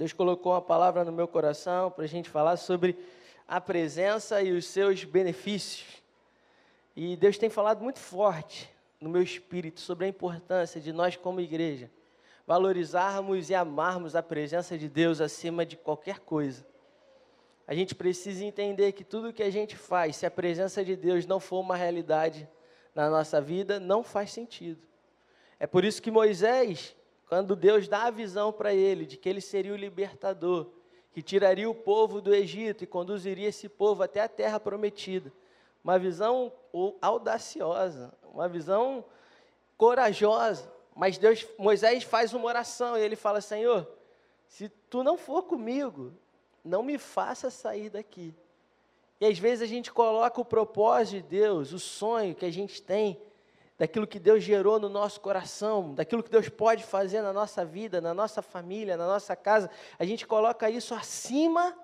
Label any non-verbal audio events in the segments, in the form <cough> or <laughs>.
Deus colocou uma palavra no meu coração para a gente falar sobre a presença e os seus benefícios. E Deus tem falado muito forte no meu espírito sobre a importância de nós, como igreja, valorizarmos e amarmos a presença de Deus acima de qualquer coisa. A gente precisa entender que tudo que a gente faz, se a presença de Deus não for uma realidade na nossa vida, não faz sentido. É por isso que Moisés, quando Deus dá a visão para ele de que ele seria o libertador, que tiraria o povo do Egito e conduziria esse povo até a terra prometida. Uma visão audaciosa, uma visão corajosa. Mas Deus, Moisés faz uma oração e ele fala: Senhor, se tu não for comigo, não me faça sair daqui. E às vezes a gente coloca o propósito de Deus, o sonho que a gente tem, daquilo que Deus gerou no nosso coração, daquilo que Deus pode fazer na nossa vida, na nossa família, na nossa casa, a gente coloca isso acima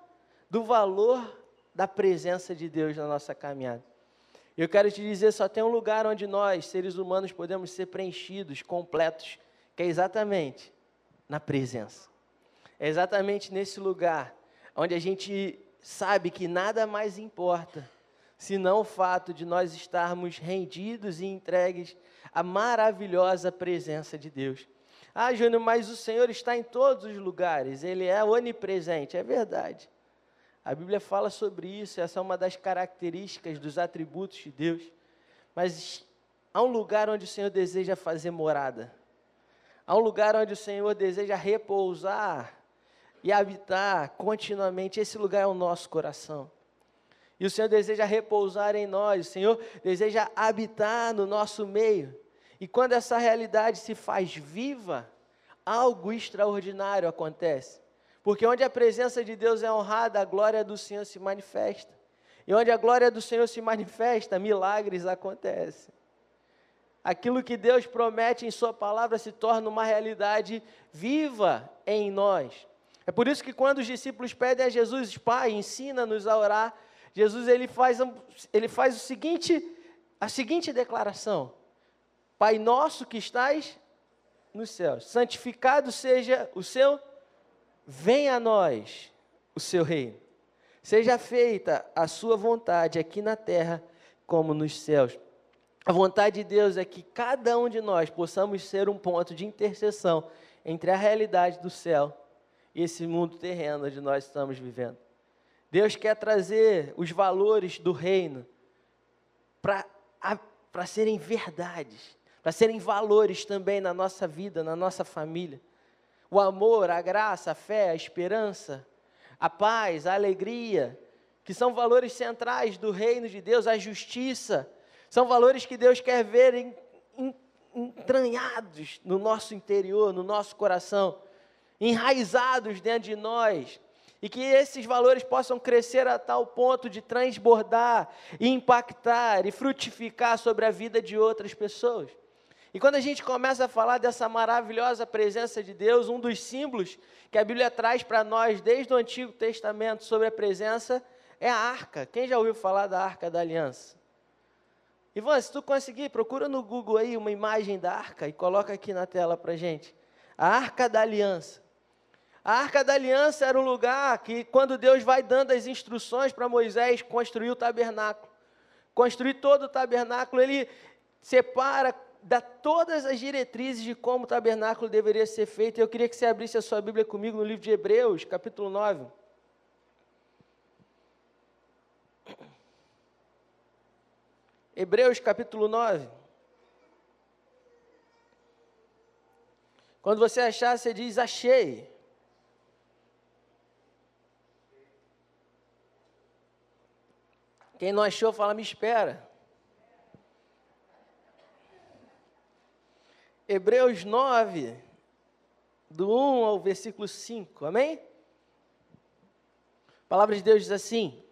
do valor da presença de Deus na nossa caminhada. Eu quero te dizer, só tem um lugar onde nós, seres humanos, podemos ser preenchidos, completos, que é exatamente na presença. É exatamente nesse lugar onde a gente sabe que nada mais importa senão o fato de nós estarmos rendidos e entregues à maravilhosa presença de Deus. Ah, Júnior, mas o Senhor está em todos os lugares, Ele é onipresente, é verdade. A Bíblia fala sobre isso, essa é uma das características dos atributos de Deus. Mas há um lugar onde o Senhor deseja fazer morada, há um lugar onde o Senhor deseja repousar e habitar continuamente, esse lugar é o nosso coração. E o Senhor deseja repousar em nós, o Senhor deseja habitar no nosso meio. E quando essa realidade se faz viva, algo extraordinário acontece. Porque onde a presença de Deus é honrada, a glória do Senhor se manifesta. E onde a glória do Senhor se manifesta, milagres acontecem. Aquilo que Deus promete em Sua palavra se torna uma realidade viva em nós. É por isso que quando os discípulos pedem a Jesus, Pai, ensina-nos a orar, Jesus ele faz, ele faz o seguinte, a seguinte declaração: Pai nosso que estás nos céus, santificado seja o seu, venha a nós o seu reino. Seja feita a sua vontade aqui na terra como nos céus. A vontade de Deus é que cada um de nós possamos ser um ponto de interseção entre a realidade do céu e esse mundo terreno onde nós estamos vivendo. Deus quer trazer os valores do reino para serem verdades, para serem valores também na nossa vida, na nossa família. O amor, a graça, a fé, a esperança, a paz, a alegria, que são valores centrais do reino de Deus, a justiça, são valores que Deus quer ver entranhados no nosso interior, no nosso coração, enraizados dentro de nós, e que esses valores possam crescer a tal ponto de transbordar, e impactar e frutificar sobre a vida de outras pessoas. E quando a gente começa a falar dessa maravilhosa presença de Deus, um dos símbolos que a Bíblia traz para nós desde o Antigo Testamento sobre a presença é a arca. Quem já ouviu falar da arca da aliança? Ivan, se tu conseguir, procura no Google aí uma imagem da arca e coloca aqui na tela para gente. A arca da aliança. A arca da aliança era um lugar que, quando Deus vai dando as instruções para Moisés construir o tabernáculo, construir todo o tabernáculo, ele separa, dá todas as diretrizes de como o tabernáculo deveria ser feito. Eu queria que você abrisse a sua Bíblia comigo no livro de Hebreus, capítulo 9. Hebreus capítulo 9. Quando você achar, você diz: Achei. Quem não achou, fala, me espera. Hebreus 9, do 1 ao versículo 5, amém? A palavra de Deus diz assim: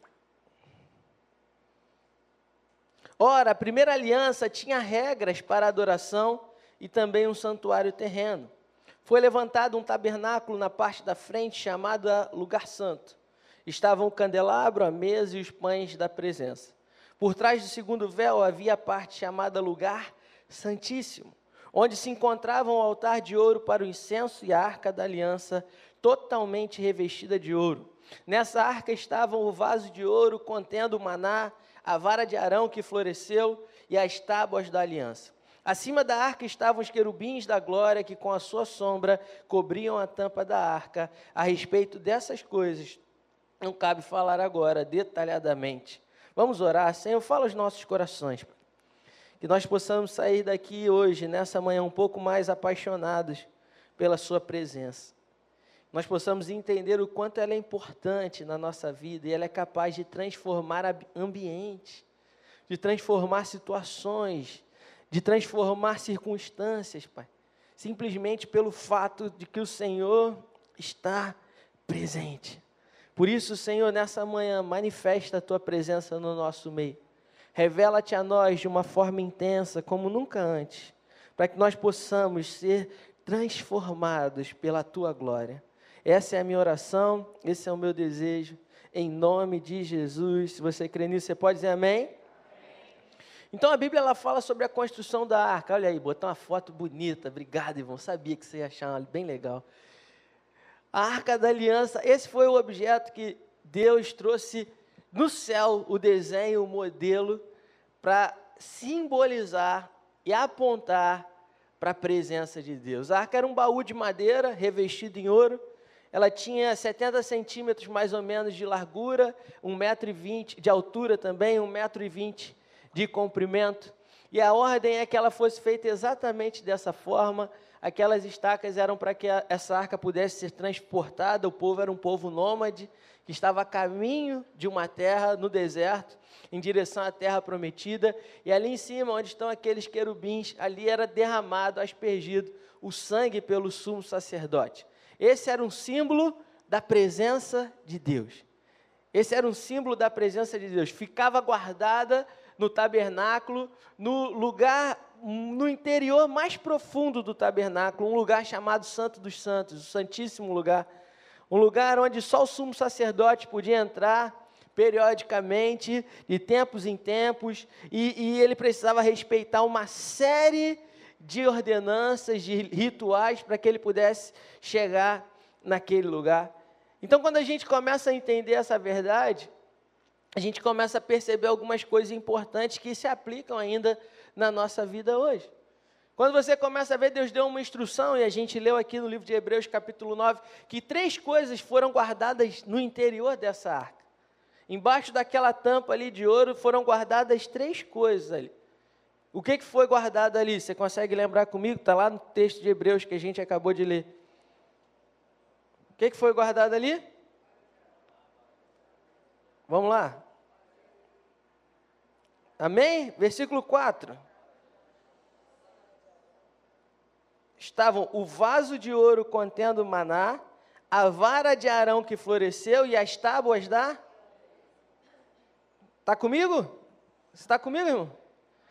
Ora, a primeira aliança tinha regras para adoração e também um santuário terreno. Foi levantado um tabernáculo na parte da frente chamado Lugar Santo estavam o candelabro, a mesa e os pães da presença. Por trás do segundo véu havia a parte chamada Lugar Santíssimo, onde se encontrava um altar de ouro para o incenso e a arca da aliança. totalmente revestida de ouro. Nessa arca estavam o vaso de ouro contendo o maná, a vara de Arão que floresceu e as tábuas da aliança. Acima da arca estavam os querubins da glória que com a sua sombra cobriam a tampa da arca. A respeito dessas coisas, não cabe falar agora detalhadamente. Vamos orar, Senhor, fala aos nossos corações. Que nós possamos sair daqui hoje, nessa manhã, um pouco mais apaixonados pela Sua presença. Nós possamos entender o quanto ela é importante na nossa vida e ela é capaz de transformar ambientes, de transformar situações, de transformar circunstâncias, Pai. Simplesmente pelo fato de que o Senhor está presente. Por isso, Senhor, nessa manhã, manifesta a tua presença no nosso meio. Revela-te a nós de uma forma intensa, como nunca antes, para que nós possamos ser transformados pela tua glória. Essa é a minha oração, esse é o meu desejo, em nome de Jesus. Se você crê nisso, você pode dizer amém? Então a Bíblia ela fala sobre a construção da arca. Olha aí, botou uma foto bonita. Obrigado, irmão. Sabia que você ia achar bem legal. A arca da aliança, esse foi o objeto que Deus trouxe no céu, o desenho, o modelo, para simbolizar e apontar para a presença de Deus. A arca era um baú de madeira revestido em ouro. Ela tinha 70 centímetros mais ou menos de largura, 1,20m de altura também, 1,20m de comprimento. E a ordem é que ela fosse feita exatamente dessa forma. Aquelas estacas eram para que essa arca pudesse ser transportada. O povo era um povo nômade que estava a caminho de uma terra no deserto, em direção à terra prometida. E ali em cima, onde estão aqueles querubins, ali era derramado, aspergido o sangue pelo sumo sacerdote. Esse era um símbolo da presença de Deus. Esse era um símbolo da presença de Deus. Ficava guardada no tabernáculo, no lugar, no interior mais profundo do tabernáculo, um lugar chamado Santo dos Santos, o Santíssimo Lugar. Um lugar onde só o sumo sacerdote podia entrar periodicamente, de tempos em tempos, e, e ele precisava respeitar uma série de ordenanças, de rituais, para que ele pudesse chegar naquele lugar. Então, quando a gente começa a entender essa verdade, a gente começa a perceber algumas coisas importantes que se aplicam ainda na nossa vida hoje. Quando você começa a ver, Deus deu uma instrução, e a gente leu aqui no livro de Hebreus, capítulo 9, que três coisas foram guardadas no interior dessa arca. Embaixo daquela tampa ali de ouro foram guardadas três coisas ali. O que, que foi guardado ali? Você consegue lembrar comigo? Está lá no texto de Hebreus que a gente acabou de ler. O que, que foi guardado ali? Vamos lá. Amém? Versículo 4. Estavam o vaso de ouro contendo maná, a vara de Arão que floresceu e as tábuas da. Está comigo? Você está comigo, irmão?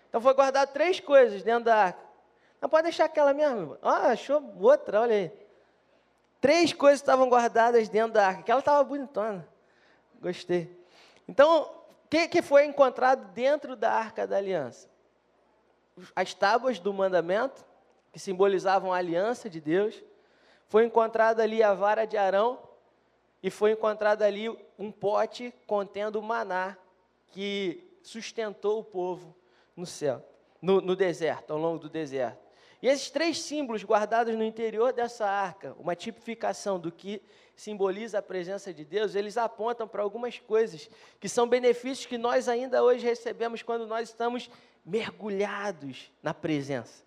Então foi guardar três coisas dentro da arca. Não pode deixar aquela mesmo. Ah, achou outra, olha aí. Três coisas estavam guardadas dentro da arca. Aquela estava bonitona. Gostei. Então, que, que foi encontrado dentro da arca da aliança? As tábuas do mandamento, que simbolizavam a aliança de Deus. Foi encontrada ali a vara de Arão. E foi encontrado ali um pote contendo maná, que sustentou o povo no céu, no, no deserto, ao longo do deserto. E esses três símbolos guardados no interior dessa arca, uma tipificação do que simboliza a presença de Deus, eles apontam para algumas coisas que são benefícios que nós ainda hoje recebemos quando nós estamos mergulhados na presença.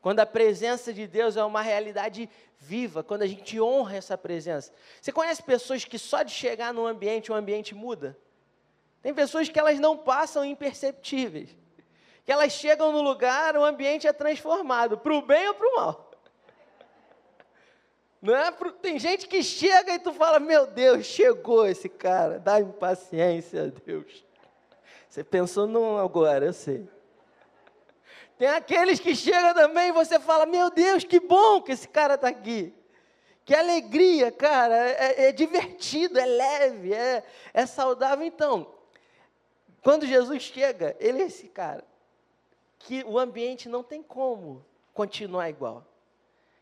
Quando a presença de Deus é uma realidade viva, quando a gente honra essa presença. Você conhece pessoas que só de chegar num ambiente, o ambiente muda? Tem pessoas que elas não passam imperceptíveis. Que elas chegam no lugar, o ambiente é transformado, para o bem ou para o mal. Não é? Tem gente que chega e tu fala, meu Deus, chegou esse cara, dá impaciência, <laughs> Deus. Você pensou não agora, eu sei. Tem aqueles que chegam também e você fala, meu Deus, que bom que esse cara está aqui. Que alegria, cara, é, é, divertido, é leve, é, é saudável. Então, quando Jesus chega, ele é esse cara que o ambiente não tem como continuar igual.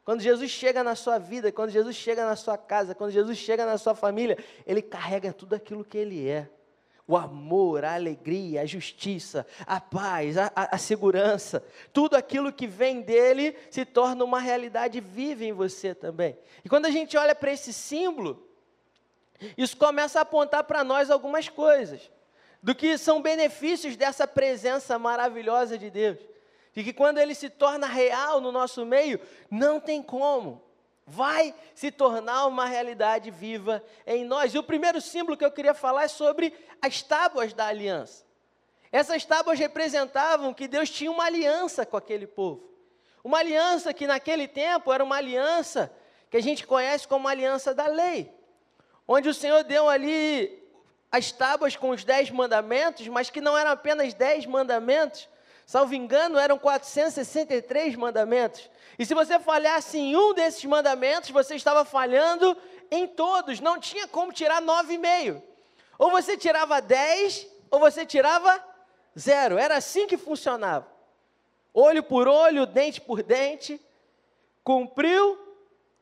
Quando Jesus chega na sua vida, quando Jesus chega na sua casa, quando Jesus chega na sua família, ele carrega tudo aquilo que ele é. O amor, a alegria, a justiça, a paz, a, a, a segurança, tudo aquilo que vem dele se torna uma realidade viva em você também. E quando a gente olha para esse símbolo, isso começa a apontar para nós algumas coisas, do que são benefícios dessa presença maravilhosa de Deus e que quando ele se torna real no nosso meio, não tem como. Vai se tornar uma realidade viva em nós. E o primeiro símbolo que eu queria falar é sobre as tábuas da aliança. Essas tábuas representavam que Deus tinha uma aliança com aquele povo. Uma aliança que naquele tempo era uma aliança que a gente conhece como aliança da lei. Onde o Senhor deu ali as tábuas com os dez mandamentos, mas que não eram apenas dez mandamentos, Salvo engano, eram 463 mandamentos. E se você falhasse em um desses mandamentos, você estava falhando em todos. Não tinha como tirar nove e meio. Ou você tirava 10, ou você tirava zero. Era assim que funcionava. Olho por olho, dente por dente. Cumpriu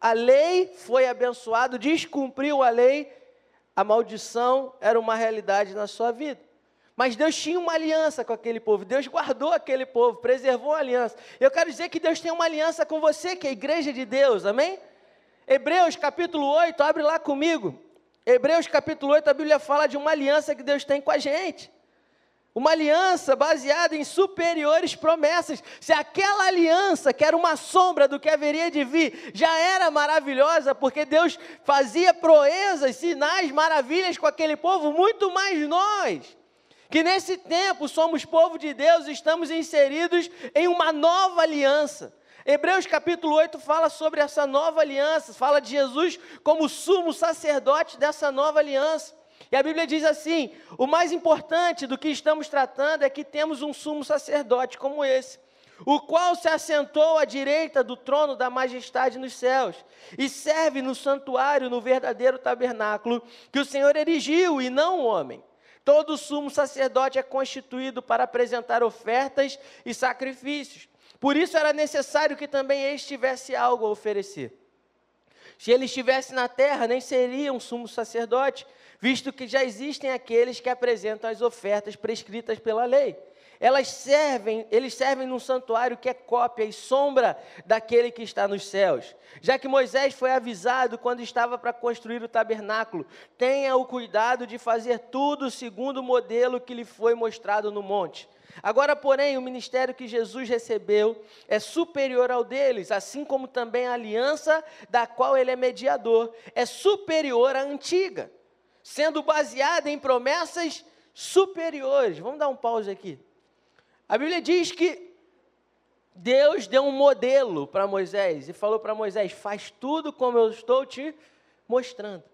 a lei, foi abençoado. Descumpriu a lei, a maldição era uma realidade na sua vida. Mas Deus tinha uma aliança com aquele povo, Deus guardou aquele povo, preservou a aliança. Eu quero dizer que Deus tem uma aliança com você, que é a igreja de Deus, amém? Hebreus capítulo 8, abre lá comigo. Hebreus capítulo 8, a Bíblia fala de uma aliança que Deus tem com a gente. Uma aliança baseada em superiores promessas. Se aquela aliança, que era uma sombra do que haveria de vir, já era maravilhosa, porque Deus fazia proezas, sinais, maravilhas com aquele povo, muito mais nós que nesse tempo somos povo de Deus, estamos inseridos em uma nova aliança. Hebreus capítulo 8 fala sobre essa nova aliança, fala de Jesus como sumo sacerdote dessa nova aliança. E a Bíblia diz assim: o mais importante do que estamos tratando é que temos um sumo sacerdote como esse, o qual se assentou à direita do trono da majestade nos céus, e serve no santuário, no verdadeiro tabernáculo, que o Senhor erigiu e não o homem. Todo sumo sacerdote é constituído para apresentar ofertas e sacrifícios. Por isso era necessário que também ele tivesse algo a oferecer. Se ele estivesse na terra, nem seria um sumo sacerdote, visto que já existem aqueles que apresentam as ofertas prescritas pela lei elas servem, eles servem num santuário que é cópia e sombra daquele que está nos céus. Já que Moisés foi avisado quando estava para construir o tabernáculo, tenha o cuidado de fazer tudo segundo o modelo que lhe foi mostrado no monte. Agora, porém, o ministério que Jesus recebeu é superior ao deles, assim como também a aliança da qual ele é mediador é superior à antiga, sendo baseada em promessas superiores. Vamos dar um pause aqui. A Bíblia diz que Deus deu um modelo para Moisés e falou para Moisés: faz tudo como eu estou te mostrando.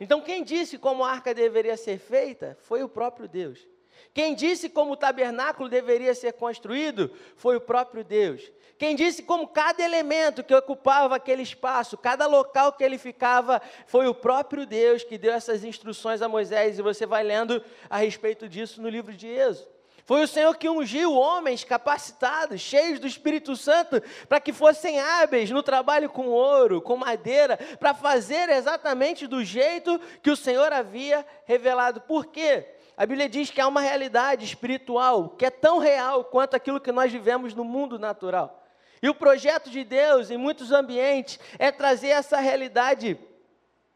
Então, quem disse como a arca deveria ser feita foi o próprio Deus. Quem disse como o tabernáculo deveria ser construído foi o próprio Deus. Quem disse como cada elemento que ocupava aquele espaço, cada local que ele ficava, foi o próprio Deus que deu essas instruções a Moisés. E você vai lendo a respeito disso no livro de Êxodo. Foi o Senhor que ungiu homens capacitados, cheios do Espírito Santo, para que fossem hábeis no trabalho com ouro, com madeira, para fazer exatamente do jeito que o Senhor havia revelado. Por quê? A Bíblia diz que há uma realidade espiritual que é tão real quanto aquilo que nós vivemos no mundo natural. E o projeto de Deus, em muitos ambientes, é trazer essa realidade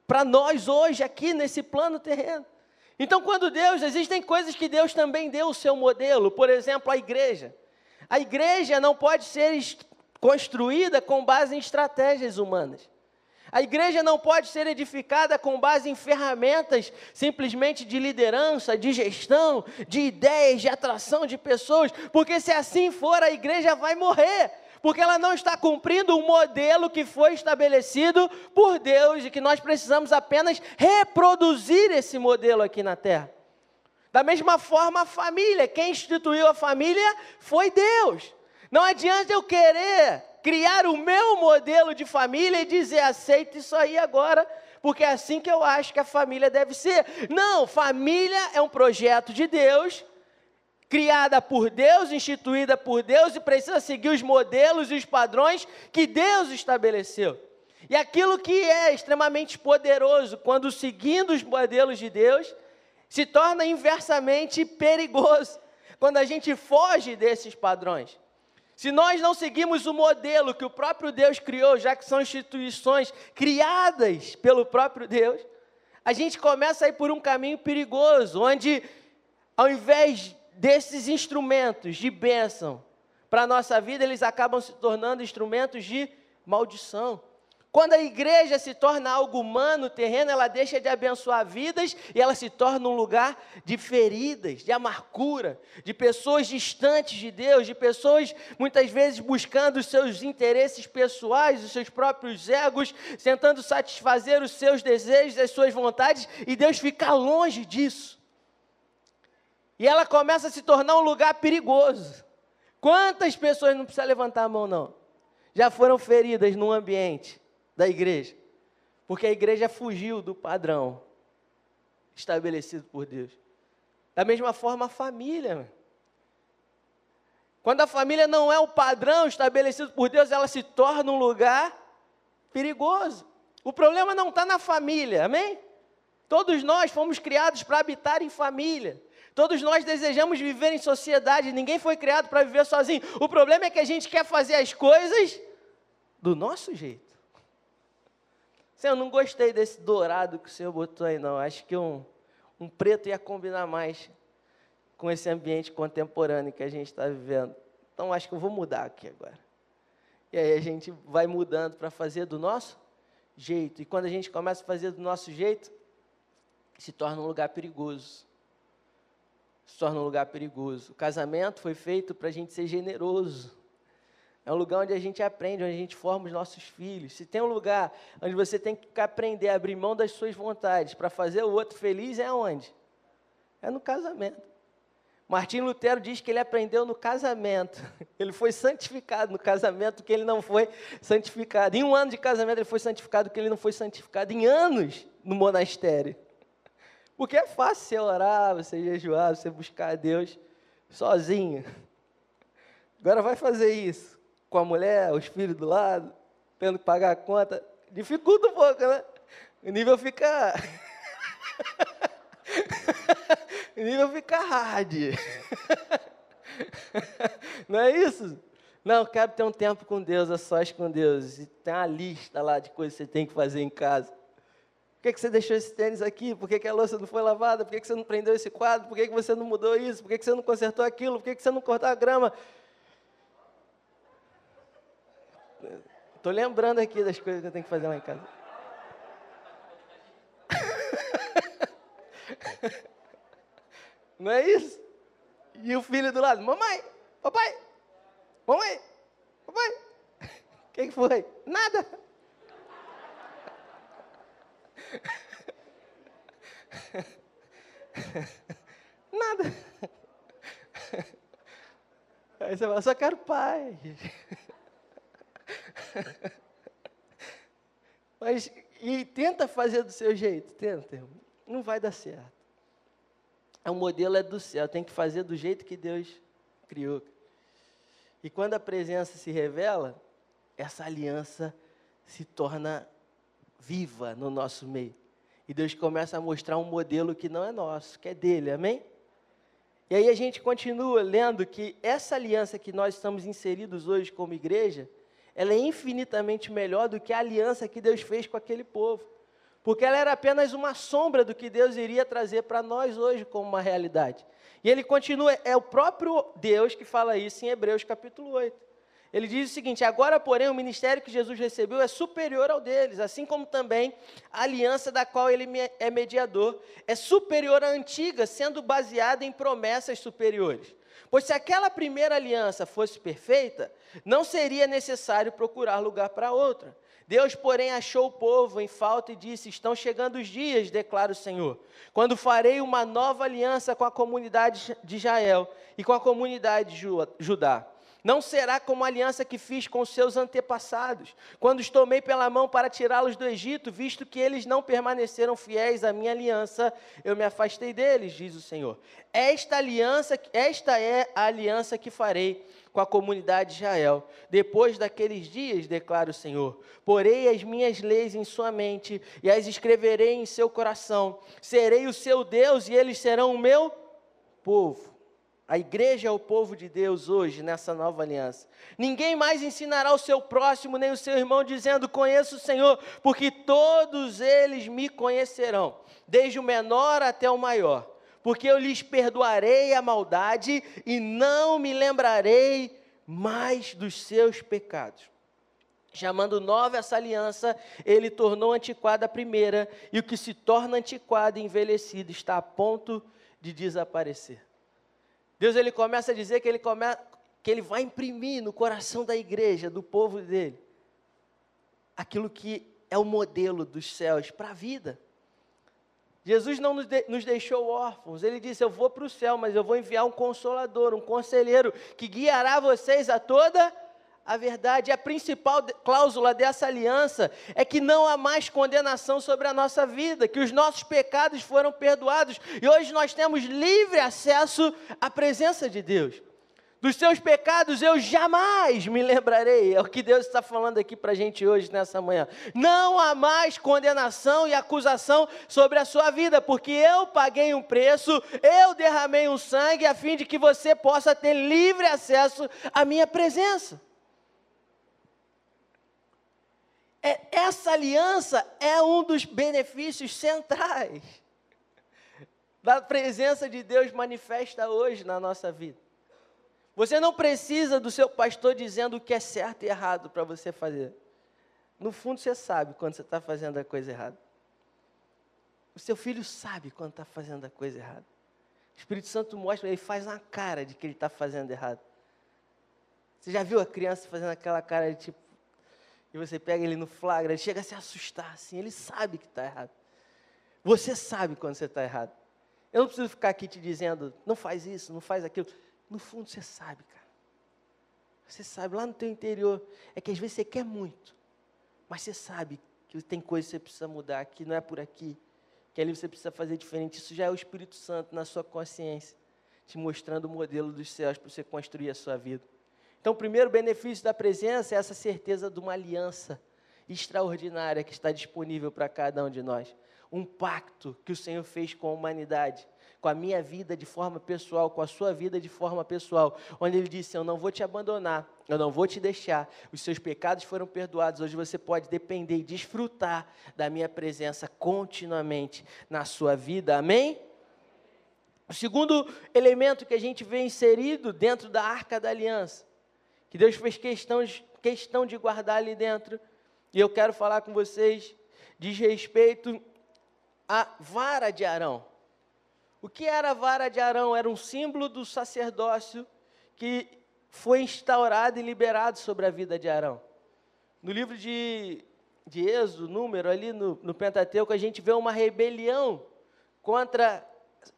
para nós hoje, aqui nesse plano terreno. Então, quando Deus, existem coisas que Deus também deu o seu modelo, por exemplo, a igreja. A igreja não pode ser construída com base em estratégias humanas. A igreja não pode ser edificada com base em ferramentas simplesmente de liderança, de gestão, de ideias, de atração de pessoas, porque se assim for, a igreja vai morrer porque ela não está cumprindo o modelo que foi estabelecido por Deus e que nós precisamos apenas reproduzir esse modelo aqui na terra. Da mesma forma, a família, quem instituiu a família foi Deus. Não adianta eu querer criar o meu modelo de família e dizer aceita isso aí agora, porque é assim que eu acho que a família deve ser. Não, família é um projeto de Deus criada por Deus, instituída por Deus e precisa seguir os modelos e os padrões que Deus estabeleceu. E aquilo que é extremamente poderoso, quando seguindo os modelos de Deus, se torna inversamente perigoso, quando a gente foge desses padrões. Se nós não seguimos o modelo que o próprio Deus criou, já que são instituições criadas pelo próprio Deus, a gente começa a ir por um caminho perigoso, onde ao invés desses instrumentos de bênção para a nossa vida, eles acabam se tornando instrumentos de maldição. Quando a igreja se torna algo humano, terreno, ela deixa de abençoar vidas e ela se torna um lugar de feridas, de amargura, de pessoas distantes de Deus, de pessoas muitas vezes buscando os seus interesses pessoais, os seus próprios egos, tentando satisfazer os seus desejos, as suas vontades, e Deus fica longe disso. E ela começa a se tornar um lugar perigoso. Quantas pessoas, não precisa levantar a mão não, já foram feridas num ambiente da igreja, porque a igreja fugiu do padrão estabelecido por Deus. Da mesma forma, a família. Quando a família não é o padrão estabelecido por Deus, ela se torna um lugar perigoso. O problema não está na família, amém? Todos nós fomos criados para habitar em família. Todos nós desejamos viver em sociedade, ninguém foi criado para viver sozinho. O problema é que a gente quer fazer as coisas do nosso jeito. Senhor, eu não gostei desse dourado que o Senhor botou aí, não. Acho que um, um preto ia combinar mais com esse ambiente contemporâneo que a gente está vivendo. Então, acho que eu vou mudar aqui agora. E aí a gente vai mudando para fazer do nosso jeito. E quando a gente começa a fazer do nosso jeito, se torna um lugar perigoso. Se torna um lugar perigoso. O casamento foi feito para a gente ser generoso. É um lugar onde a gente aprende, onde a gente forma os nossos filhos. Se tem um lugar onde você tem que aprender a abrir mão das suas vontades para fazer o outro feliz, é onde? É no casamento. Martim Lutero diz que ele aprendeu no casamento. <laughs> Ele foi santificado no casamento que ele não foi santificado. Em um ano de casamento ele foi santificado que ele não foi santificado. Em anos no monastério. Porque é fácil você orar, você jejuar, você buscar a Deus sozinho. Agora vai fazer isso com a mulher, os filhos do lado, tendo que pagar a conta, dificulta um pouco, né? O nível fica. <laughs> o nível fica hard. Não é isso? Não, quero ter um tempo com Deus, a sós com Deus. E tem uma lista lá de coisas que você tem que fazer em casa. Por que, que você deixou esse tênis aqui? Por que, que a louça não foi lavada? Por que, que você não prendeu esse quadro? Por que, que você não mudou isso? Por que, que você não consertou aquilo? Por que, que você não cortou a grama? Estou lembrando aqui das coisas que eu tenho que fazer lá em casa. <laughs> Não é isso? E o filho do lado, mamãe, papai, mamãe, papai. O <laughs> que, que foi? Nada. <laughs> Nada. Aí você fala, só quero pai. <laughs> Mas, e tenta fazer do seu jeito, tenta. Não vai dar certo. O modelo é do céu, tem que fazer do jeito que Deus criou. E quando a presença se revela, essa aliança se torna viva no nosso meio. E Deus começa a mostrar um modelo que não é nosso, que é dele, amém? E aí a gente continua lendo que essa aliança que nós estamos inseridos hoje como igreja, ela é infinitamente melhor do que a aliança que Deus fez com aquele povo. Porque ela era apenas uma sombra do que Deus iria trazer para nós hoje como uma realidade. E ele continua, é o próprio Deus que fala isso em Hebreus capítulo 8. Ele diz o seguinte: Agora, porém, o ministério que Jesus recebeu é superior ao deles, assim como também a aliança da qual ele é mediador é superior à antiga, sendo baseada em promessas superiores. Pois se aquela primeira aliança fosse perfeita, não seria necessário procurar lugar para outra. Deus, porém, achou o povo em falta e disse: Estão chegando os dias, declara o Senhor, quando farei uma nova aliança com a comunidade de Israel e com a comunidade de Judá. Não será como a aliança que fiz com seus antepassados, quando os tomei pela mão para tirá-los do Egito, visto que eles não permaneceram fiéis à minha aliança, eu me afastei deles, diz o Senhor. Esta aliança, esta é a aliança que farei com a comunidade de Israel. Depois daqueles dias, declara o Senhor, porei as minhas leis em sua mente e as escreverei em seu coração. Serei o seu Deus e eles serão o meu povo. A igreja é o povo de Deus hoje, nessa nova aliança. Ninguém mais ensinará o seu próximo, nem o seu irmão, dizendo: Conheço o Senhor, porque todos eles me conhecerão, desde o menor até o maior. Porque eu lhes perdoarei a maldade e não me lembrarei mais dos seus pecados. Chamando nova essa aliança, ele tornou antiquada a primeira, e o que se torna antiquado e envelhecido está a ponto de desaparecer. Deus ele começa a dizer que ele, come, que ele vai imprimir no coração da igreja, do povo dele, aquilo que é o modelo dos céus para a vida. Jesus não nos, de, nos, deixou órfãos, ele disse: Eu vou para o céu, mas eu vou enviar um consolador, um conselheiro, que guiará vocês a toda a verdade. A principal cláusula dessa aliança é que não há mais condenação sobre a nossa vida, que os nossos pecados foram perdoados e hoje nós temos livre acesso à presença de Deus. Dos seus pecados eu jamais me lembrarei. É o que Deus está falando aqui para a gente hoje, nessa manhã. Não há mais condenação e acusação sobre a sua vida, porque eu paguei um preço, eu derramei um sangue, a fim de que você possa ter livre acesso à minha presença. É, essa aliança é um dos benefícios centrais <laughs> da presença de Deus manifesta hoje na nossa vida. Você não precisa do seu pastor dizendo o que é certo e errado para você fazer. No fundo, você sabe quando você está fazendo a coisa errada. O seu filho sabe quando está fazendo a coisa errada. O Espírito Santo mostra, ele faz uma cara de que ele está fazendo errado. Você já viu a criança fazendo aquela cara de tipo, e você pega ele no flagra, ele chega a se assustar assim, ele sabe que está errado. Você sabe quando você está errado. Eu não preciso ficar aqui te dizendo, não faz isso, não faz aquilo. No fundo você sabe, cara. Você sabe, lá no teu interior, é que às vezes você quer muito, mas você sabe que tem coisas que você precisa mudar, que não é por aqui, que ali você precisa fazer diferente. Isso já é o Espírito Santo na sua consciência, te mostrando o modelo dos céus para você construir a sua vida. Então, o primeiro benefício da presença é essa certeza de uma aliança extraordinária que está disponível para cada um de nós. Um pacto que o Senhor fez com a humanidade, com a minha vida de forma pessoal, com a sua vida de forma pessoal, onde Ele disse: Eu não vou te abandonar, eu não vou te deixar, os seus pecados foram perdoados. Hoje você pode depender e desfrutar da minha presença continuamente na sua vida. Amém? O segundo elemento que a gente vê inserido dentro da arca da aliança que Deus fez questão, questão de guardar ali dentro. E eu quero falar com vocês, diz respeito à vara de Arão. O que era a vara de Arão? Era um símbolo do sacerdócio que foi instaurado e liberado sobre a vida de Arão. No livro de, de Êxodo, número ali no, no Pentateuco, a gente vê uma rebelião contra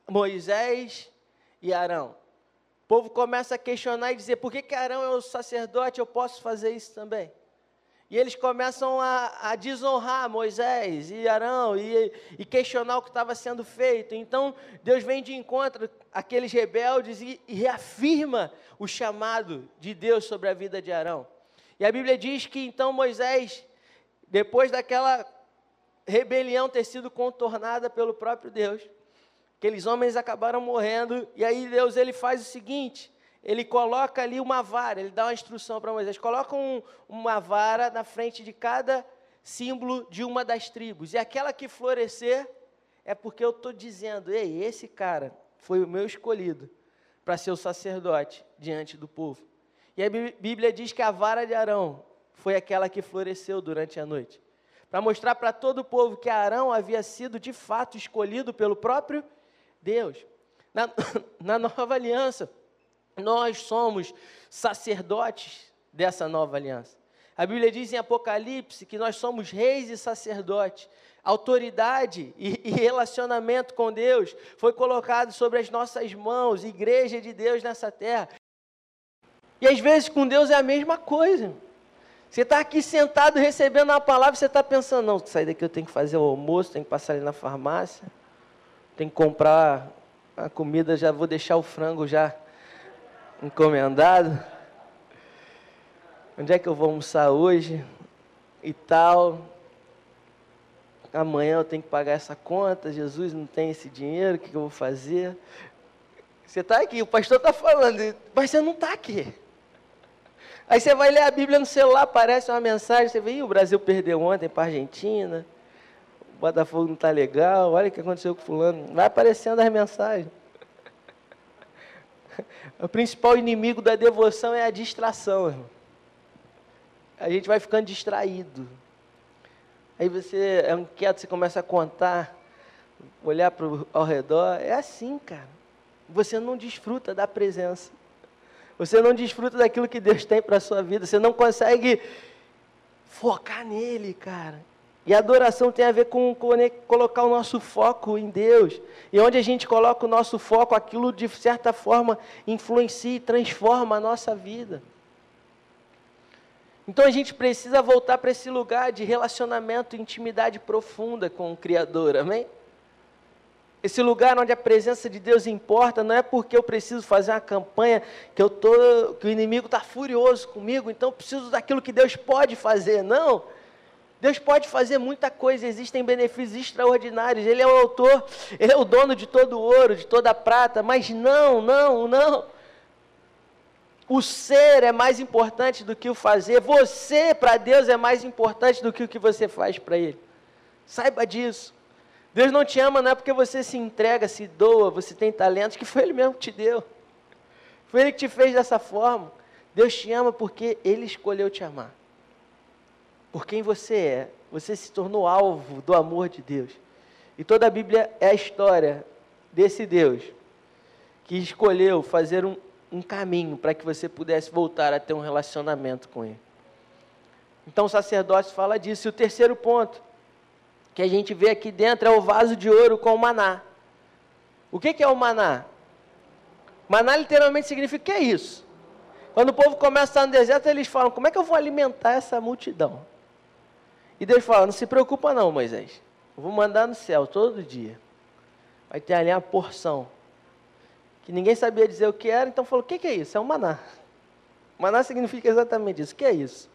Moisés e Arão. O povo começa a questionar e dizer: por que, que Arão é o sacerdote? Eu posso fazer isso também. E eles começam a, a desonrar Moisés e Arão e, e, questionar o que estava sendo feito. Então, Deus vem de encontro àqueles rebeldes e, e reafirma o chamado de Deus sobre a vida de Arão. E a Bíblia diz que então Moisés, depois daquela rebelião ter sido contornada pelo próprio Deus, Aqueles homens acabaram morrendo, e aí Deus ele faz o seguinte: ele coloca ali uma vara, ele dá uma instrução para Moisés: coloca um, uma vara na frente de cada símbolo de uma das tribos, e aquela que florescer é porque eu estou dizendo, ei, esse cara foi o meu escolhido para ser o sacerdote diante do povo. E a Bíblia diz que a vara de Arão foi aquela que floresceu durante a noite, para mostrar para todo o povo que Arão havia sido de fato escolhido pelo próprio Deus. Na, <laughs> na nova aliança, nós somos sacerdotes dessa nova aliança. A Bíblia diz em Apocalipse que nós somos reis e sacerdotes. Autoridade e, e, relacionamento com Deus foi colocado sobre as nossas mãos, igreja de Deus nessa terra. E às vezes com Deus é a mesma coisa. Você está aqui sentado recebendo a palavra, você está pensando, não, sair daqui eu tenho que fazer o almoço, tenho que passar ali na farmácia, tenho que comprar a comida, já vou deixar o frango já encomendado. Onde é que eu vou almoçar hoje? E tal. Amanhã eu tenho que pagar essa conta, Jesus não tem esse dinheiro, o que eu vou fazer? Você está aqui, o pastor está falando, mas você não está aqui. Aí você vai ler a Bíblia no celular, aparece uma mensagem, você vê, o Brasil perdeu ontem para a Argentina, Botafogo não está legal, olha o que aconteceu com fulano. Vai aparecendo as mensagens. O principal inimigo da devoção é a distração, irmão. A gente vai ficando distraído. Aí você é inquieto, você começa a contar, olhar pro, ao redor. É assim, cara. Você não desfruta da presença. Você não desfruta daquilo que Deus tem para a sua vida. Você não consegue focar nele, cara. E adoração tem a ver com, colocar o nosso foco em Deus. E onde a gente coloca o nosso foco, aquilo de certa forma influencia e transforma a nossa vida. Então a gente precisa voltar para esse lugar de relacionamento, intimidade profunda com o Criador, amém? Esse lugar onde a presença de Deus importa, não é porque eu preciso fazer uma campanha que eu tô, que o inimigo está furioso comigo, então preciso daquilo que Deus pode fazer. Não. Deus pode fazer muita coisa, existem benefícios extraordinários. Ele é o autor, ele é o dono de todo o ouro, de toda a prata, mas não, não, não. O ser é mais importante do que o fazer. Você, para Deus, é mais importante do que o que você faz para Ele. Saiba disso. Deus não te ama não é porque você se entrega, se doa, você tem talentos, que foi Ele mesmo que te deu. Foi Ele que te fez dessa forma. Deus te ama porque Ele escolheu te amar. Por quem você é. Você se tornou alvo do amor de Deus. E toda a Bíblia é a história desse Deus que escolheu fazer um, um caminho para que você pudesse voltar a ter um relacionamento com Ele. Então o sacerdócio fala disso. E o terceiro ponto que a gente vê aqui dentro é o vaso de ouro com o maná. O que, que é o maná? Maná literalmente significa que é isso? Quando o povo começa a estar no deserto, eles falam: como é que eu vou alimentar essa multidão? E Deus fala: não se preocupa não, Moisés. Eu vou mandar no céu todo dia. Vai ter ali uma porção que ninguém sabia dizer o que era, então falou: o que, que é isso? É um maná. <laughs> Maná significa exatamente isso. O que é isso?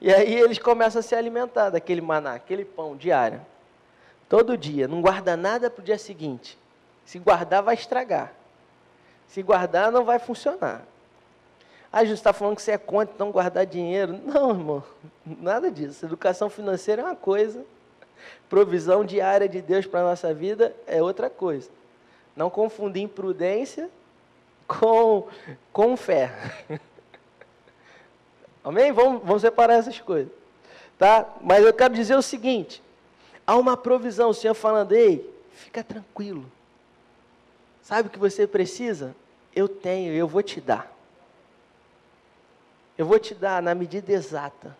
E aí eles começam a se alimentar daquele maná, aquele pão diário. Todo dia. Não guarda nada para o dia seguinte. Se guardar, vai estragar. Se guardar, não vai funcionar. Ah, Jesus está falando que você é contra, então guardar dinheiro. Não, irmão, nada disso. Educação financeira é uma coisa, provisão diária de Deus para a nossa vida é outra coisa. Não confundir imprudência com, com fé. <laughs> Amém? Vamos, vamos separar essas coisas. Tá? Mas eu quero dizer o seguinte: há uma provisão, o Senhor falando, ei, fica tranquilo. Sabe o que você precisa? Eu tenho, eu vou te dar. Eu vou te dar na medida exata.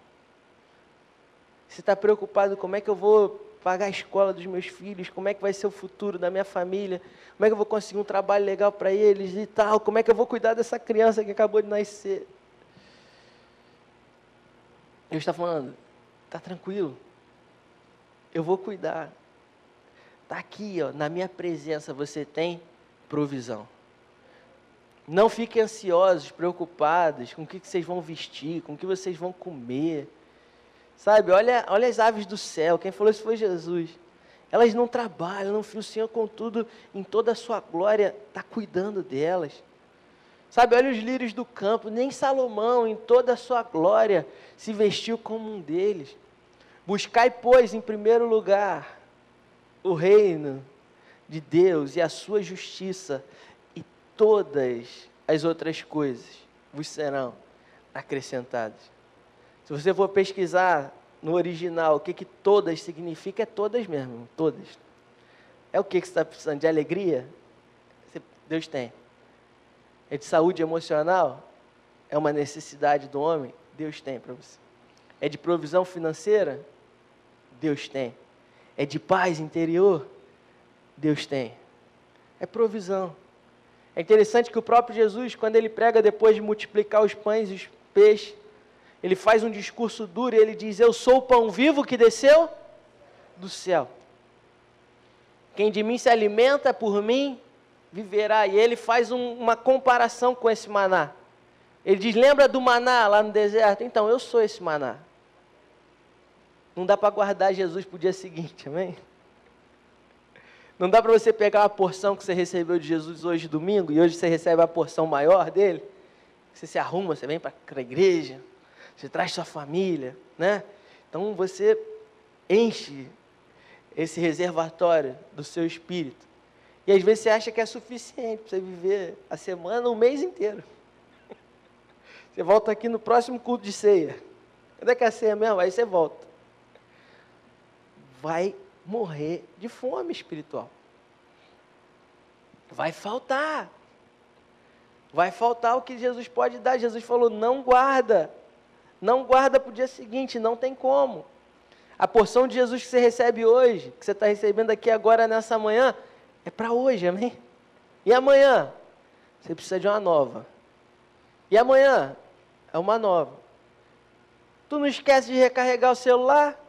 Você está preocupado como é que eu vou pagar a escola dos meus filhos, como é que vai ser o futuro da minha família, como é que eu vou conseguir um trabalho legal para eles e tal, como é que eu vou cuidar dessa criança que acabou de nascer. Deus está falando, está tranquilo, eu vou cuidar. Está aqui, ó, na minha presença você tem provisão. Não fiquem ansiosos, preocupados com o que vocês vão vestir, com o que vocês vão comer. Sabe, olha, olha as aves do céu, quem falou isso foi Jesus. Elas não trabalham, não, o Senhor, contudo, em toda a sua glória, está cuidando delas. Sabe, olha os lírios do campo, nem Salomão, em toda a sua glória, se vestiu como um deles. Buscai, pois, em primeiro lugar, o reino de Deus e a sua justiça, todas as outras coisas vos serão acrescentadas. Se você for pesquisar no original o que, que todas significa, é todas mesmo, todas. É o que, que você está precisando? De alegria? Deus tem. É de saúde emocional? É uma necessidade do homem? Deus tem para você. É de provisão financeira? Deus tem. É de paz interior? Deus tem. É provisão. É interessante que o próprio Jesus, quando ele prega depois de multiplicar os pães e os peixes, ele faz um discurso duro e ele diz: Eu sou o pão vivo que desceu do céu. Quem de mim se alimenta por mim viverá. E ele faz um, uma comparação com esse maná. Ele diz: Lembra do maná lá no deserto? Então, eu sou esse maná. Não dá para guardar Jesus para o dia seguinte, amém? Não dá para você pegar uma porção que você recebeu de Jesus hoje domingo e hoje você recebe a porção maior dele. Você se arruma, você vem para a igreja, você traz sua família, né? Então você enche esse reservatório do seu espírito. E às vezes você acha que é suficiente para você viver a semana, o mês inteiro. <laughs> Você volta aqui no próximo culto de ceia. Quando é que é a ceia mesmo? Aí você volta. Vai morrer de fome espiritual. Vai faltar. Vai faltar o que Jesus pode dar. Jesus falou: não guarda. Não guarda para o dia seguinte, não tem como. A porção de Jesus que você recebe hoje, que você está recebendo aqui agora nessa manhã, é para hoje, amém? E amanhã? Você precisa de uma nova. E amanhã? É uma nova. Tu não esquece de recarregar o celular?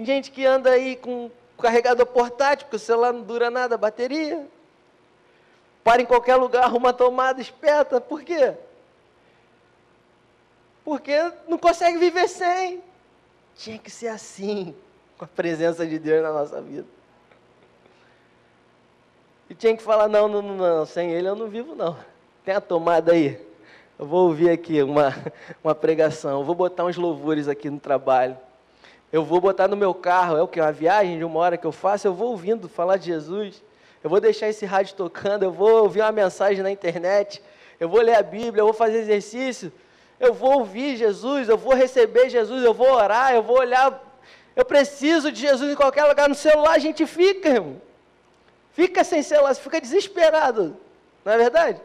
Tem gente que anda aí com carregador portátil, porque o celular não dura nada, a bateria. Para em qualquer lugar, arruma tomada, esperta. Por quê? Porque não consegue viver sem. Tinha que ser assim, com a presença de Deus na nossa vida. E tinha que falar, não, não, não, sem ele eu não vivo não. Tem a tomada aí. Eu vou ouvir aqui uma, <laughs> uma pregação, eu vou botar uns louvores aqui no trabalho. Eu vou botar no meu carro, é o que? Uma viagem de uma hora que eu faço, eu vou ouvindo falar de Jesus. Eu vou deixar esse rádio tocando, eu vou ouvir uma mensagem na internet, eu vou ler a Bíblia, eu vou fazer exercício, eu vou ouvir Jesus, eu vou receber Jesus, eu vou orar, eu vou olhar. Eu preciso de Jesus em qualquer lugar. No celular a gente fica, irmão. Fica sem celular, fica desesperado. Não é verdade?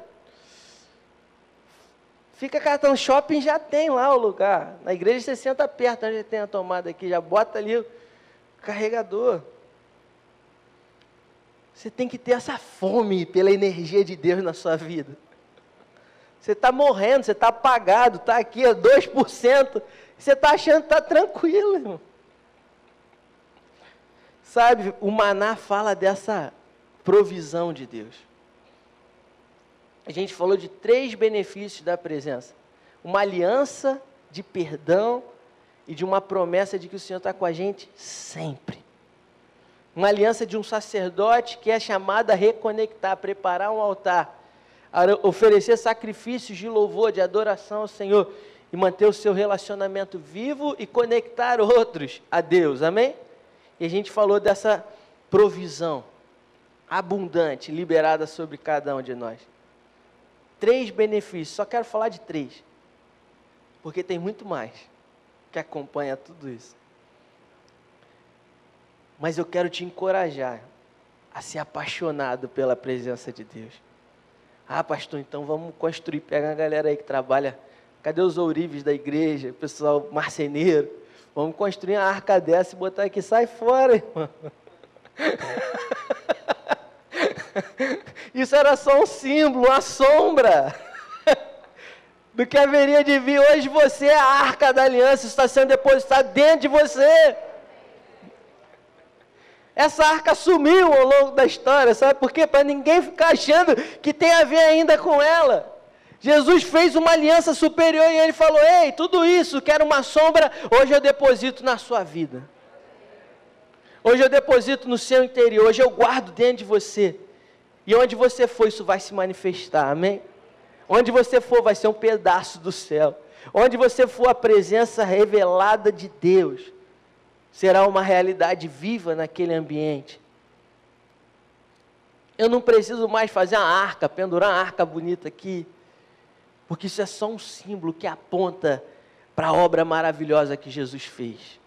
Fica cartão shopping, já tem lá o lugar. Na igreja você senta perto, onde tem a tomada aqui, já bota ali o carregador. Você tem que ter essa fome pela energia de Deus na sua vida. Você está morrendo, você está apagado, está aqui a 2%, você está achando que está tranquilo, irmão. Sabe, o maná fala dessa provisão de Deus a gente falou de três benefícios da presença: uma aliança de perdão e de uma promessa de que o Senhor está com a gente sempre. Uma aliança de um sacerdote que é chamado a reconectar, preparar um altar, oferecer sacrifícios de louvor, de adoração ao Senhor e manter o seu relacionamento vivo e conectar outros a Deus, amém? E a gente falou dessa provisão abundante liberada sobre cada um de nós três benefícios, só quero falar de três, porque tem muito mais que acompanha tudo isso. Mas eu quero te encorajar a ser apaixonado pela presença de Deus. Ah, pastor, então vamos construir. Pega a galera aí que trabalha. Cadê os ourives da igreja? Pessoal marceneiro. Vamos construir uma arca dessa e botar aqui. Sai fora, irmão. <laughs> <laughs> Isso era só um símbolo, uma sombra <laughs> do que haveria de vir. Hoje você é a arca da aliança, está sendo depositada dentro de você. Essa arca sumiu ao longo da história, sabe por quê? Para ninguém ficar achando que tem a ver ainda com ela. Jesus fez uma aliança superior e ele falou: Ei, tudo isso que era uma sombra, hoje eu deposito na sua vida. Hoje eu deposito no seu interior, hoje eu guardo dentro de você. E onde você for, isso vai se manifestar, amém? Onde você for, vai ser um pedaço do céu. Onde você for, a presença revelada de Deus será uma realidade viva naquele ambiente. Eu não preciso mais fazer uma arca, pendurar uma arca bonita aqui, porque isso é só um símbolo que aponta para a obra maravilhosa que Jesus fez.